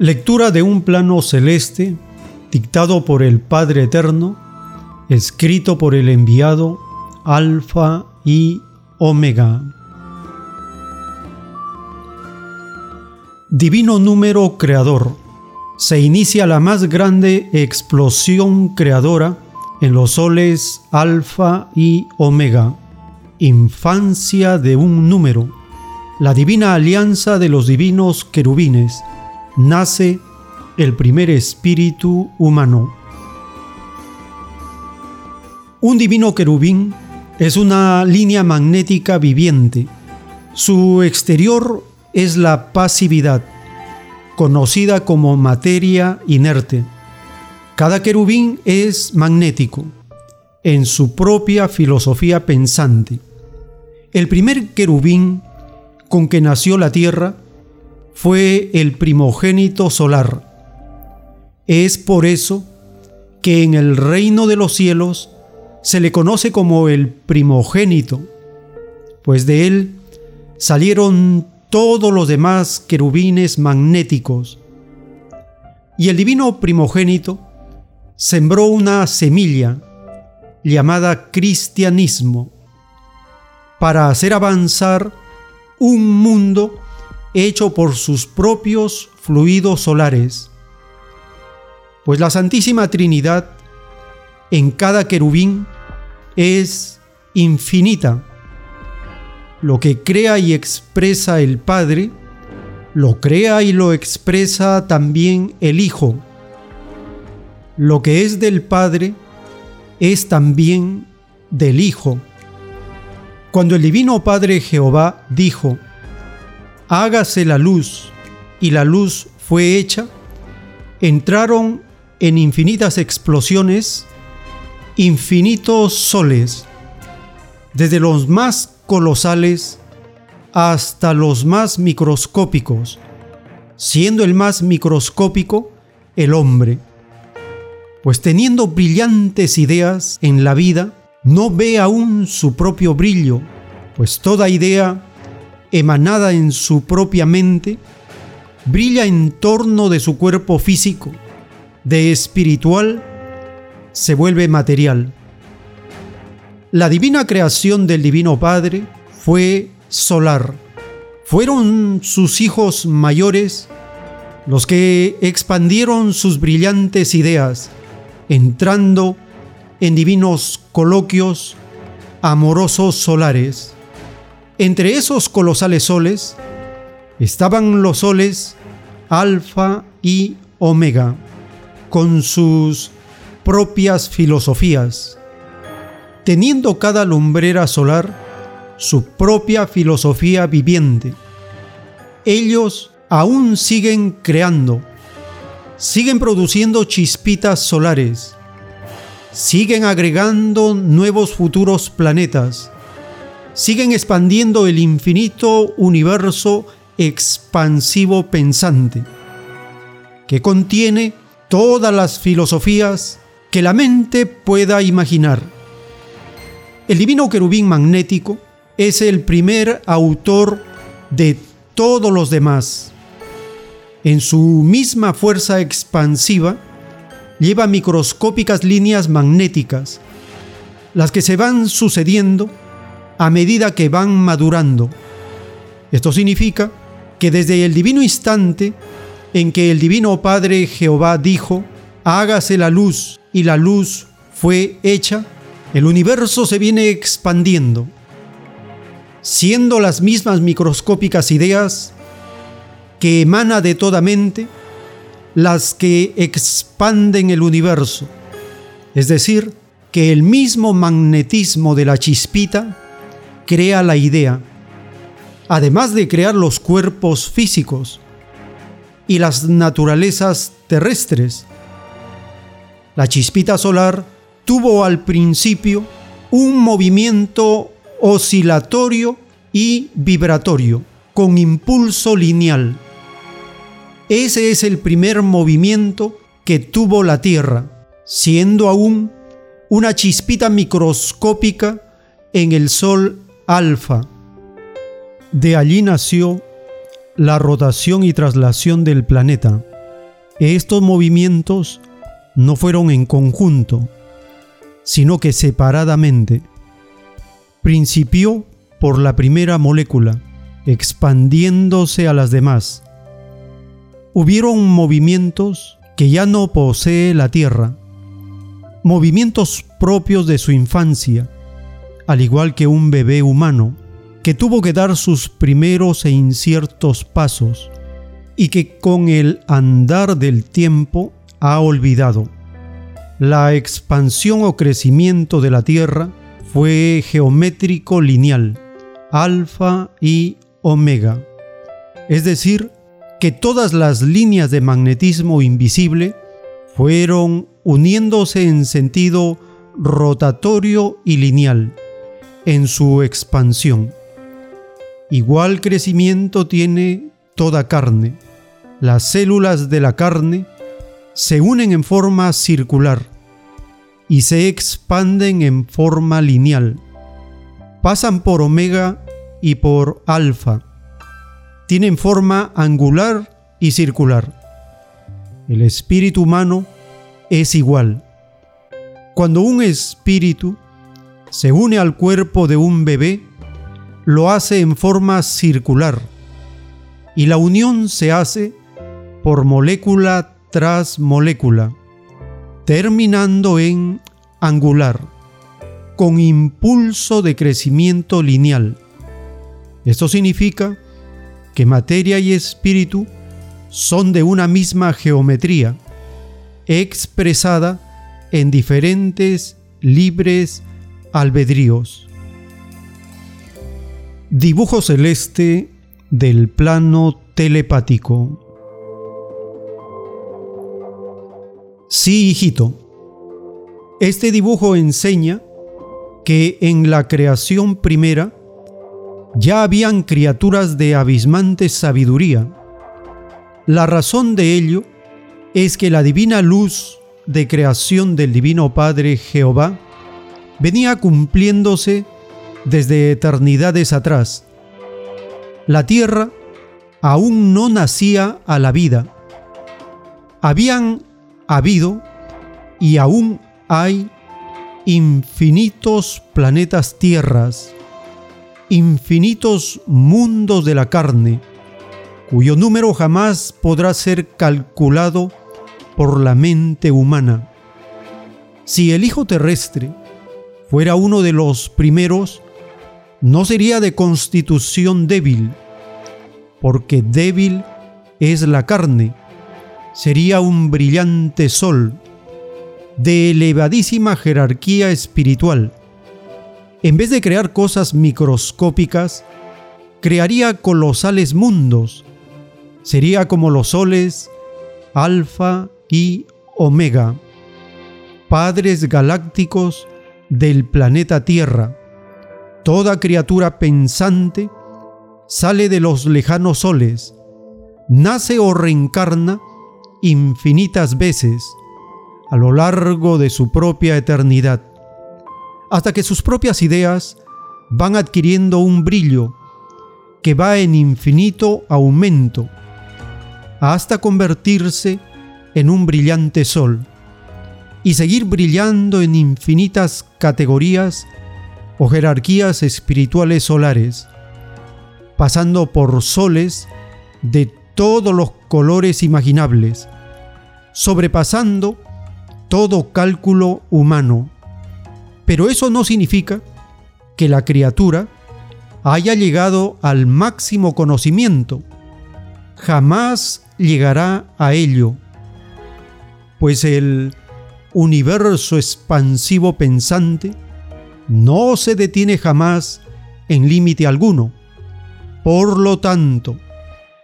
Lectura de un plano celeste dictado por el Padre Eterno, escrito por el enviado Alfa y Omega. Divino número creador. Se inicia la más grande explosión creadora en los soles Alfa y Omega. Infancia de un número. La divina alianza de los divinos querubines nace el primer espíritu humano. Un divino querubín es una línea magnética viviente. Su exterior es la pasividad, conocida como materia inerte. Cada querubín es magnético en su propia filosofía pensante. El primer querubín con que nació la tierra fue el primogénito solar. Es por eso que en el reino de los cielos se le conoce como el primogénito, pues de él salieron todos los demás querubines magnéticos. Y el divino primogénito sembró una semilla llamada cristianismo para hacer avanzar un mundo hecho por sus propios fluidos solares. Pues la Santísima Trinidad en cada querubín es infinita. Lo que crea y expresa el Padre, lo crea y lo expresa también el Hijo. Lo que es del Padre es también del Hijo. Cuando el Divino Padre Jehová dijo, hágase la luz, y la luz fue hecha, entraron en infinitas explosiones, infinitos soles, desde los más colosales hasta los más microscópicos, siendo el más microscópico el hombre. Pues teniendo brillantes ideas en la vida, no ve aún su propio brillo, pues toda idea emanada en su propia mente, brilla en torno de su cuerpo físico, de espiritual se vuelve material. La divina creación del Divino Padre fue solar. Fueron sus hijos mayores los que expandieron sus brillantes ideas, entrando en divinos coloquios amorosos solares. Entre esos colosales soles estaban los soles Alfa y Omega, con sus propias filosofías, teniendo cada lumbrera solar su propia filosofía viviente. Ellos aún siguen creando, siguen produciendo chispitas solares, siguen agregando nuevos futuros planetas, siguen expandiendo el infinito universo expansivo pensante, que contiene todas las filosofías que la mente pueda imaginar. El divino querubín magnético es el primer autor de todos los demás. En su misma fuerza expansiva, lleva microscópicas líneas magnéticas, las que se van sucediendo a medida que van madurando. Esto significa que desde el divino instante en que el divino Padre Jehová dijo, hágase la luz y la luz fue hecha, el universo se viene expandiendo, siendo las mismas microscópicas ideas que emana de toda mente las que expanden el universo, es decir, que el mismo magnetismo de la chispita crea la idea, además de crear los cuerpos físicos y las naturalezas terrestres. La chispita solar tuvo al principio un movimiento oscilatorio y vibratorio con impulso lineal. Ese es el primer movimiento que tuvo la Tierra, siendo aún una chispita microscópica en el Sol alfa. De allí nació la rotación y traslación del planeta, Estos movimientos no fueron en conjunto, sino que separadamente. Principió por la primera molécula, expandiéndose a las demás. Hubieron movimientos que ya no posee la Tierra, movimientos propios de su infancia, al igual que un bebé humano que tuvo que dar sus primeros e inciertos pasos y que con el andar del tiempo ha olvidado. La expansión o crecimiento de la Tierra fue geométrico lineal, alfa y omega, es decir, que todas las líneas de magnetismo invisible fueron uniéndose en sentido rotatorio y lineal en su expansión. Igual crecimiento tiene toda carne. Las células de la carne se unen en forma circular y se expanden en forma lineal. Pasan por omega y por alfa. Tienen forma angular y circular. El espíritu humano es igual. Cuando un espíritu se une al cuerpo de un bebé, lo hace en forma circular y la unión se hace por molécula tras molécula, terminando en angular, con impulso de crecimiento lineal. Esto significa que materia y espíritu son de una misma geometría, expresada en diferentes libres albedríos. Dibujo celeste del plano telepático. Sí, hijito. Este dibujo enseña que en la creación primera ya habían criaturas de abismante sabiduría. La razón de ello es que la divina luz de creación del Divino Padre Jehová venía cumpliéndose desde eternidades atrás. La tierra aún no nacía a la vida. Habían habido y aún hay infinitos planetas tierras, infinitos mundos de la carne, cuyo número jamás podrá ser calculado por la mente humana. Si el Hijo terrestre fuera uno de los primeros, no sería de constitución débil, porque débil es la carne, sería un brillante sol, de elevadísima jerarquía espiritual. En vez de crear cosas microscópicas, crearía colosales mundos. Sería como los soles, alfa y omega, padres galácticos del planeta Tierra. Toda criatura pensante sale de los lejanos soles, nace o reencarna infinitas veces a lo largo de su propia eternidad, hasta que sus propias ideas van adquiriendo un brillo que va en infinito aumento, hasta convertirse en un brillante sol y seguir brillando en infinitas categorías o jerarquías espirituales solares, pasando por soles de todos los colores imaginables, sobrepasando todo cálculo humano. Pero eso no significa que la criatura haya llegado al máximo conocimiento. Jamás llegará a ello, pues el universo expansivo pensante no se detiene jamás en límite alguno. Por lo tanto,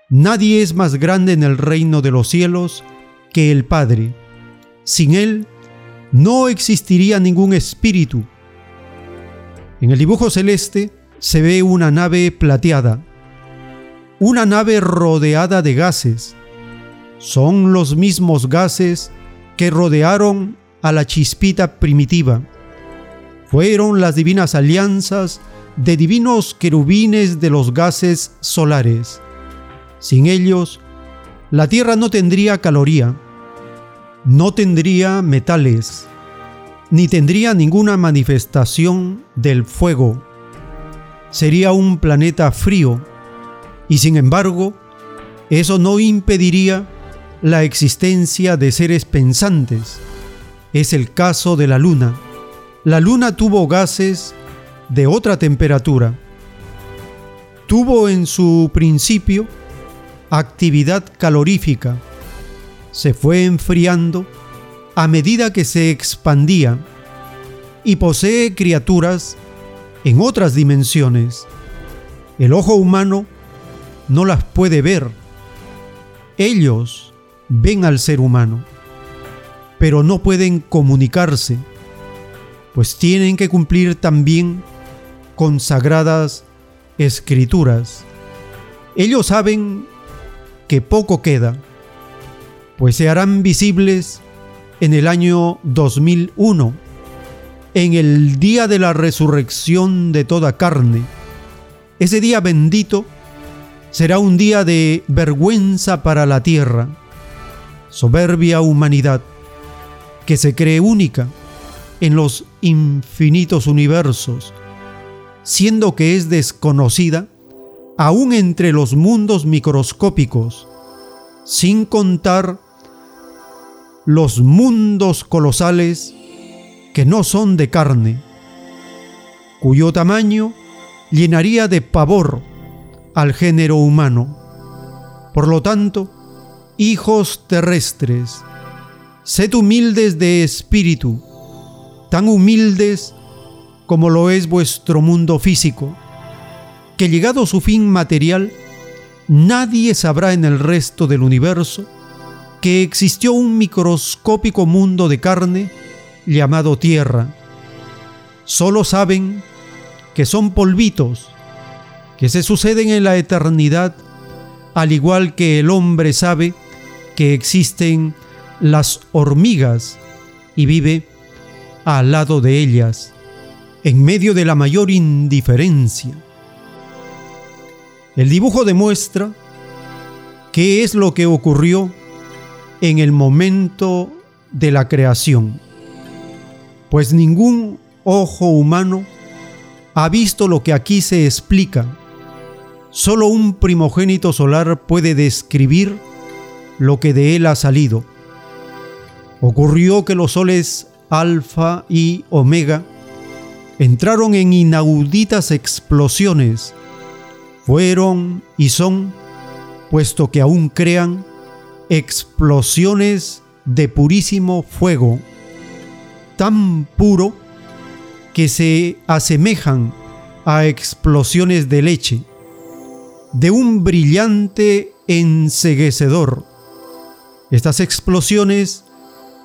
nadie es más grande en el reino de los cielos que el Padre. Sin Él no existiría ningún espíritu. En el dibujo celeste se ve una nave plateada, una nave rodeada de gases. Son los mismos gases que rodearon a la chispita primitiva. Fueron las divinas alianzas de divinos querubines de los gases solares. Sin ellos, la Tierra no tendría caloría, No tendría metales, ni tendría ninguna manifestación del fuego. Sería un planeta frío, y sin embargo, eso no impediría la existencia de seres pensantes. Es el caso de la Luna. La Luna tuvo gases de otra temperatura. Tuvo en su principio actividad calorífica. Se fue enfriando a medida que se expandía y posee criaturas en otras dimensiones. El ojo humano no las puede ver. Ellos ven al ser humano, pero no pueden comunicarse, pues tienen que cumplir también con sagradas escrituras. Ellos saben que poco queda, pues se harán visibles en el año 2001, en el día de la resurrección de toda carne. Ese día bendito será un día de vergüenza para la tierra, soberbia humanidad, que se cree única en los infinitos universos, siendo que es desconocida aún entre los mundos microscópicos, sin contar los mundos colosales que no son de carne, cuyo tamaño llenaría de pavor al género humano. Por lo tanto, hijos terrestres, sed humildes de espíritu, tan humildes como lo es vuestro mundo físico que llegado su fin material, nadie sabrá en el resto del universo que existió un microscópico mundo de carne llamado Tierra. Solo saben que son polvitos, que se suceden en la eternidad, al igual que el hombre sabe que existen las hormigas y vive al lado de ellas, en medio de la mayor indiferencia. El dibujo demuestra qué es lo que ocurrió en el momento de la creación, pues ningún ojo humano ha visto lo que aquí se explica. Solo un primogénito solar puede describir lo que de él ha salido. Ocurrió que los soles alfa y omega entraron en inauditas explosiones fueron y son, puesto que aún crean, explosiones de purísimo fuego, tan puro que se asemejan a explosiones de leche, de un brillante enseguecedor. Estas explosiones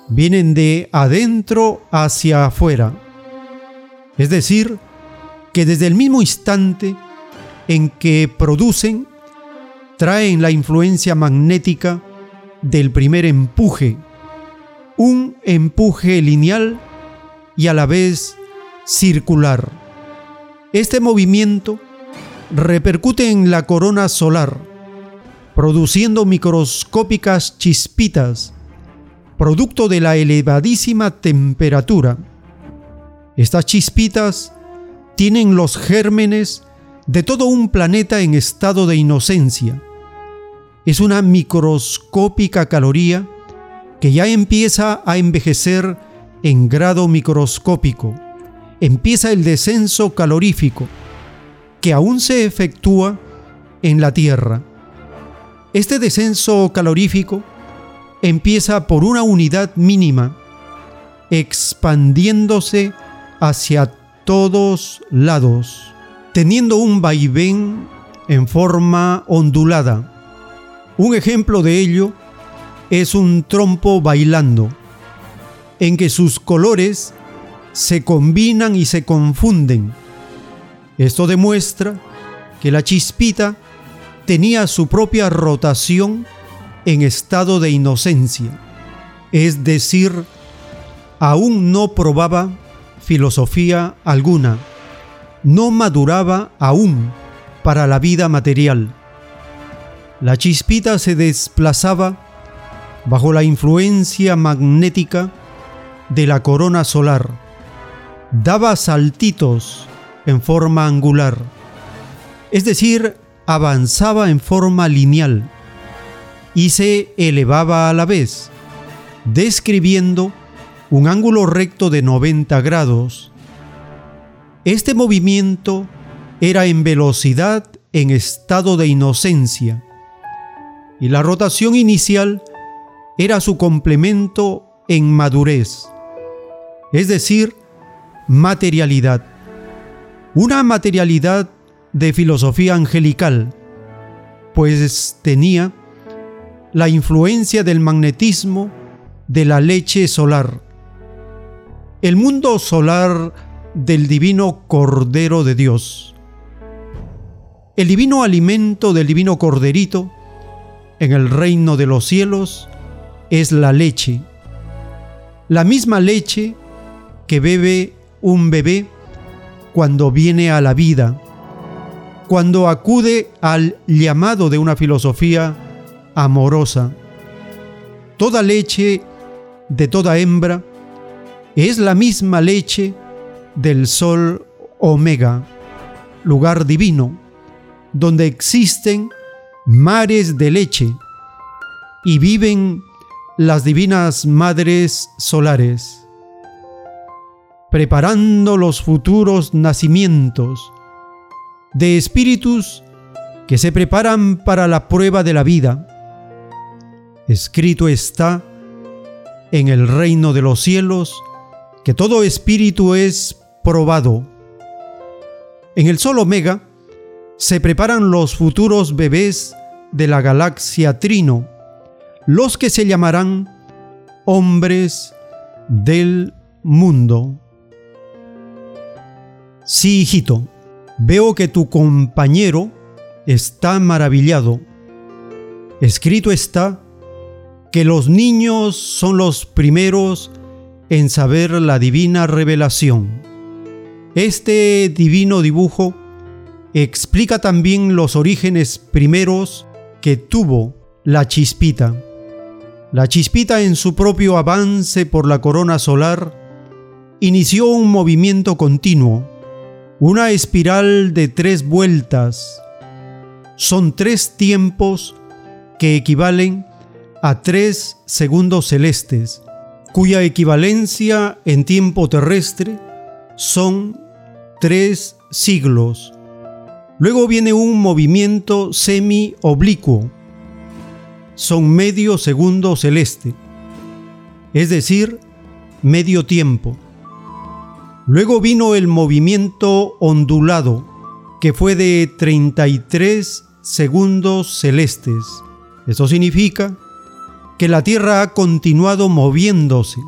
vienen de adentro hacia afuera, es decir, que desde el mismo instante en que producen traen la influencia magnética del primer empuje, un empuje lineal y a la vez circular. Este movimiento repercute en la corona solar, produciendo microscópicas chispitas, producto de la elevadísima temperatura. Estas chispitas tienen los gérmenes de todo un planeta en estado de inocencia. Es una microscópica caloría que ya empieza a envejecer en grado microscópico. Empieza el descenso calorífico, que aún se efectúa en la Tierra. Este descenso calorífico empieza por una unidad mínima, expandiéndose hacia todos lados teniendo un vaivén en forma ondulada. Un ejemplo de ello es un trompo bailando, en que sus colores se combinan y se confunden. Esto demuestra que la chispita tenía su propia rotación en estado de inocencia, es decir, aún no probaba filosofía alguna no maduraba aún para la vida material. La chispita se desplazaba bajo la influencia magnética de la corona solar. Daba saltitos en forma angular, es decir, avanzaba en forma lineal y se elevaba a la vez, describiendo un ángulo recto de 90 grados. Este movimiento era en velocidad en estado de inocencia y la rotación inicial era su complemento en madurez, es decir, materialidad. Una materialidad de filosofía angelical, pues tenía la influencia del magnetismo de la leche solar. El mundo solar del divino Cordero de Dios. El divino alimento del divino Corderito en el reino de los cielos es la leche. La misma leche que bebe un bebé cuando viene a la vida, cuando acude al llamado de una filosofía amorosa. Toda leche de toda hembra es la misma leche del sol omega, lugar divino, donde existen mares de leche y viven las divinas madres solares, preparando los futuros nacimientos de espíritus que se preparan para la prueba de la vida Escrito está en el reino de los cielos que todo espíritu es probado. En el Sol Omega se preparan los futuros bebés de la galaxia Trino, los que se llamarán hombres del mundo. Sí, hijito, veo que tu compañero está maravillado. Escrito está que los niños son los primeros en saber la divina revelación. Este divino dibujo explica también los orígenes primeros que tuvo la chispita. La chispita en su propio avance por la corona solar inició un movimiento continuo, una espiral de tres vueltas. Son tres tiempos que equivalen a tres segundos celestes, cuya equivalencia en tiempo terrestre son tres siglos. Luego viene un movimiento semi-oblicuo, son medio segundo celeste, es decir, medio tiempo. Luego vino el movimiento ondulado, que fue de 33 segundos celestes. Eso significa que la Tierra ha continuado moviéndose,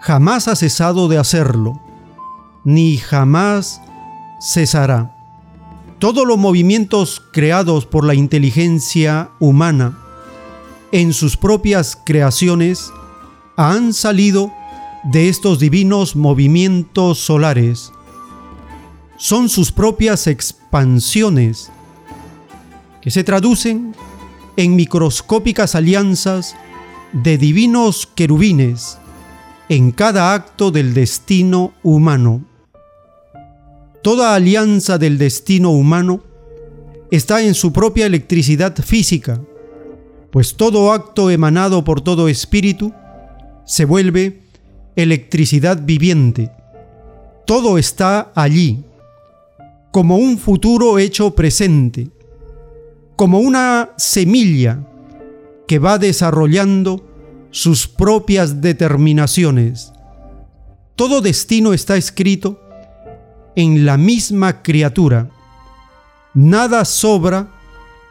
jamás ha cesado de hacerlo, ni jamás cesará. Todos los movimientos creados por la inteligencia humana en sus propias creaciones han salido de estos divinos movimientos solares. Son sus propias expansiones que se traducen en microscópicas alianzas de divinos querubines en cada acto del destino humano. Toda alianza del destino humano está en su propia electricidad física, pues todo acto emanado por todo espíritu se vuelve electricidad viviente. Todo está allí, como un futuro hecho presente como una semilla que va desarrollando sus propias determinaciones. Todo destino está escrito en la misma criatura. Nada sobra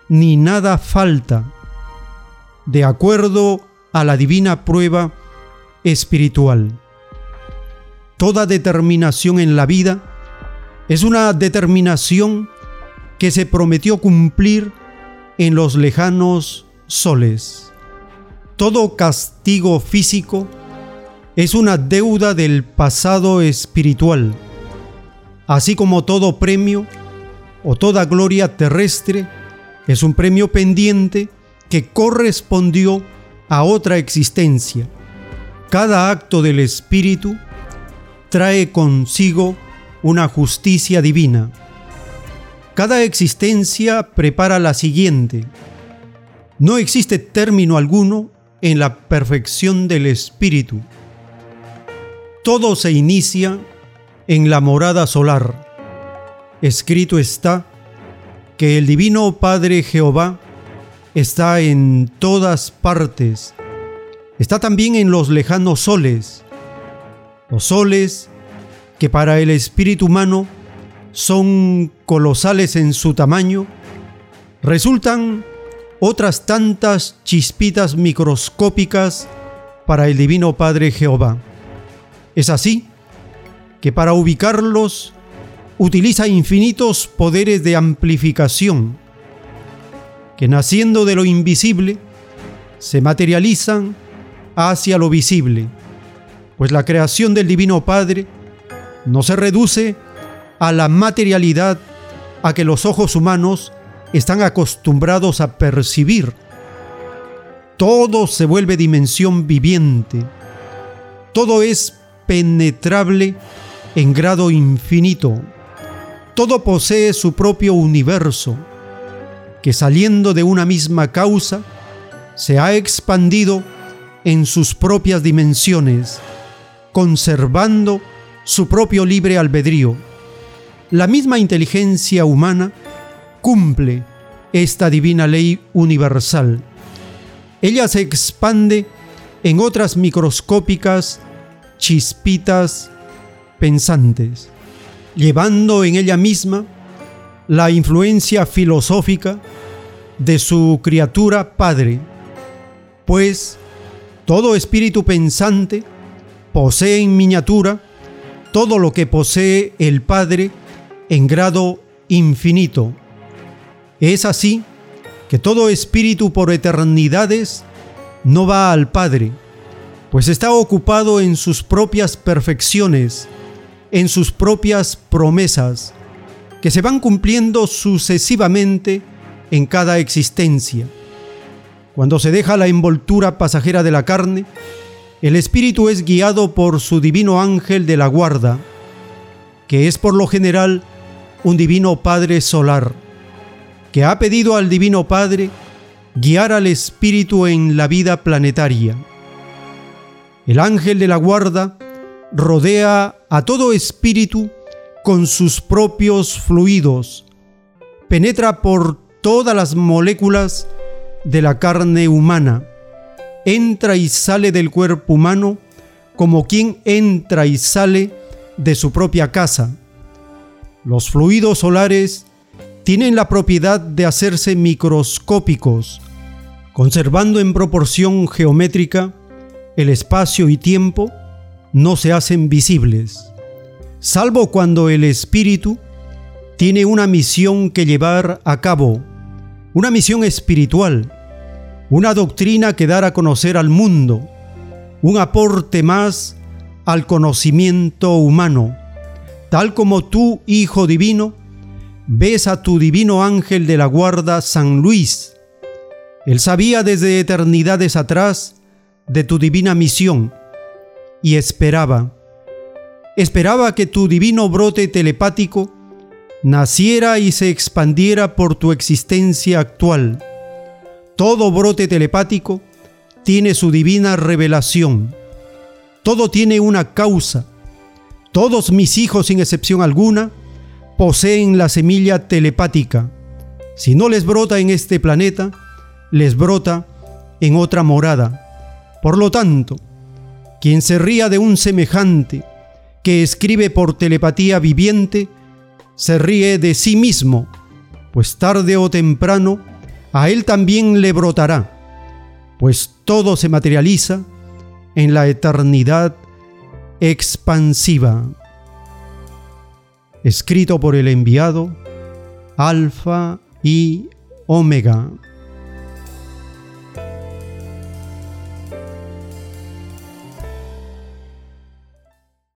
ni nada falta, de acuerdo a la divina prueba espiritual. Toda determinación en la vida es una determinación que se prometió cumplir en los lejanos soles. Todo castigo físico es una deuda del pasado espiritual, así como todo premio o toda gloria terrestre es un premio pendiente que correspondió a otra existencia. Cada acto del Espíritu trae consigo una justicia divina. Cada existencia prepara la siguiente. No existe término alguno en la perfección del Espíritu. Todo se inicia en la morada solar. Escrito está que el Divino Padre Jehová está en todas partes. Está también en los lejanos soles. Los soles que para el espíritu humano son colosales en su tamaño, resultan otras tantas chispitas microscópicas para el Divino Padre Jehová. Es así que para ubicarlos utiliza infinitos poderes de amplificación que naciendo de lo invisible se materializan hacia lo visible, pues la creación del Divino Padre no se reduce a la materialidad a que los ojos humanos están acostumbrados a percibir. Todo se vuelve dimensión viviente. Todo es penetrable en grado infinito. Todo posee su propio universo, que saliendo de una misma causa, se ha expandido en sus propias dimensiones, conservando su propio libre albedrío. La misma inteligencia humana cumple esta divina ley universal. Ella se expande en otras microscópicas chispitas pensantes, llevando en ella misma la influencia filosófica de su criatura Padre, pues todo espíritu pensante posee en miniatura todo lo que posee el Padre en grado infinito. Es así que todo espíritu por eternidades no va al Padre, pues está ocupado en sus propias perfecciones, en sus propias promesas, que se van cumpliendo sucesivamente en cada existencia. Cuando se deja la envoltura pasajera de la carne, el espíritu es guiado por su divino ángel de la guarda, que es por lo general un divino Padre solar, que ha pedido al divino Padre guiar al espíritu en la vida planetaria. El ángel de la guarda rodea a todo espíritu con sus propios fluidos, penetra por todas las moléculas de la carne humana, entra y sale del cuerpo humano como quien entra y sale de su propia casa. Los fluidos solares tienen la propiedad de hacerse microscópicos, conservando en proporción geométrica el espacio y tiempo, no se hacen visibles, salvo cuando el espíritu tiene una misión que llevar a cabo, una misión espiritual, una doctrina que dar a conocer al mundo, un aporte más al conocimiento humano, tal como tú, Hijo Divino, ves a tu divino ángel de la guarda San Luis. Él sabía desde eternidades atrás de tu divina misión y esperaba, esperaba que tu divino brote telepático naciera y se expandiera por tu existencia actual todo brote telepático tiene su divina revelación. Todo tiene una causa. Todos mis hijos, sin excepción alguna, poseen la semilla telepática. Si no les brota en este planeta, les brota en otra morada. Por lo tanto, quien se ría de un semejante que escribe por telepatía viviente, se ríe de sí mismo, pues tarde o temprano a él también le brotará, pues todo se materializa en la eternidad expansiva. Escrito por el enviado Alfa y Omega.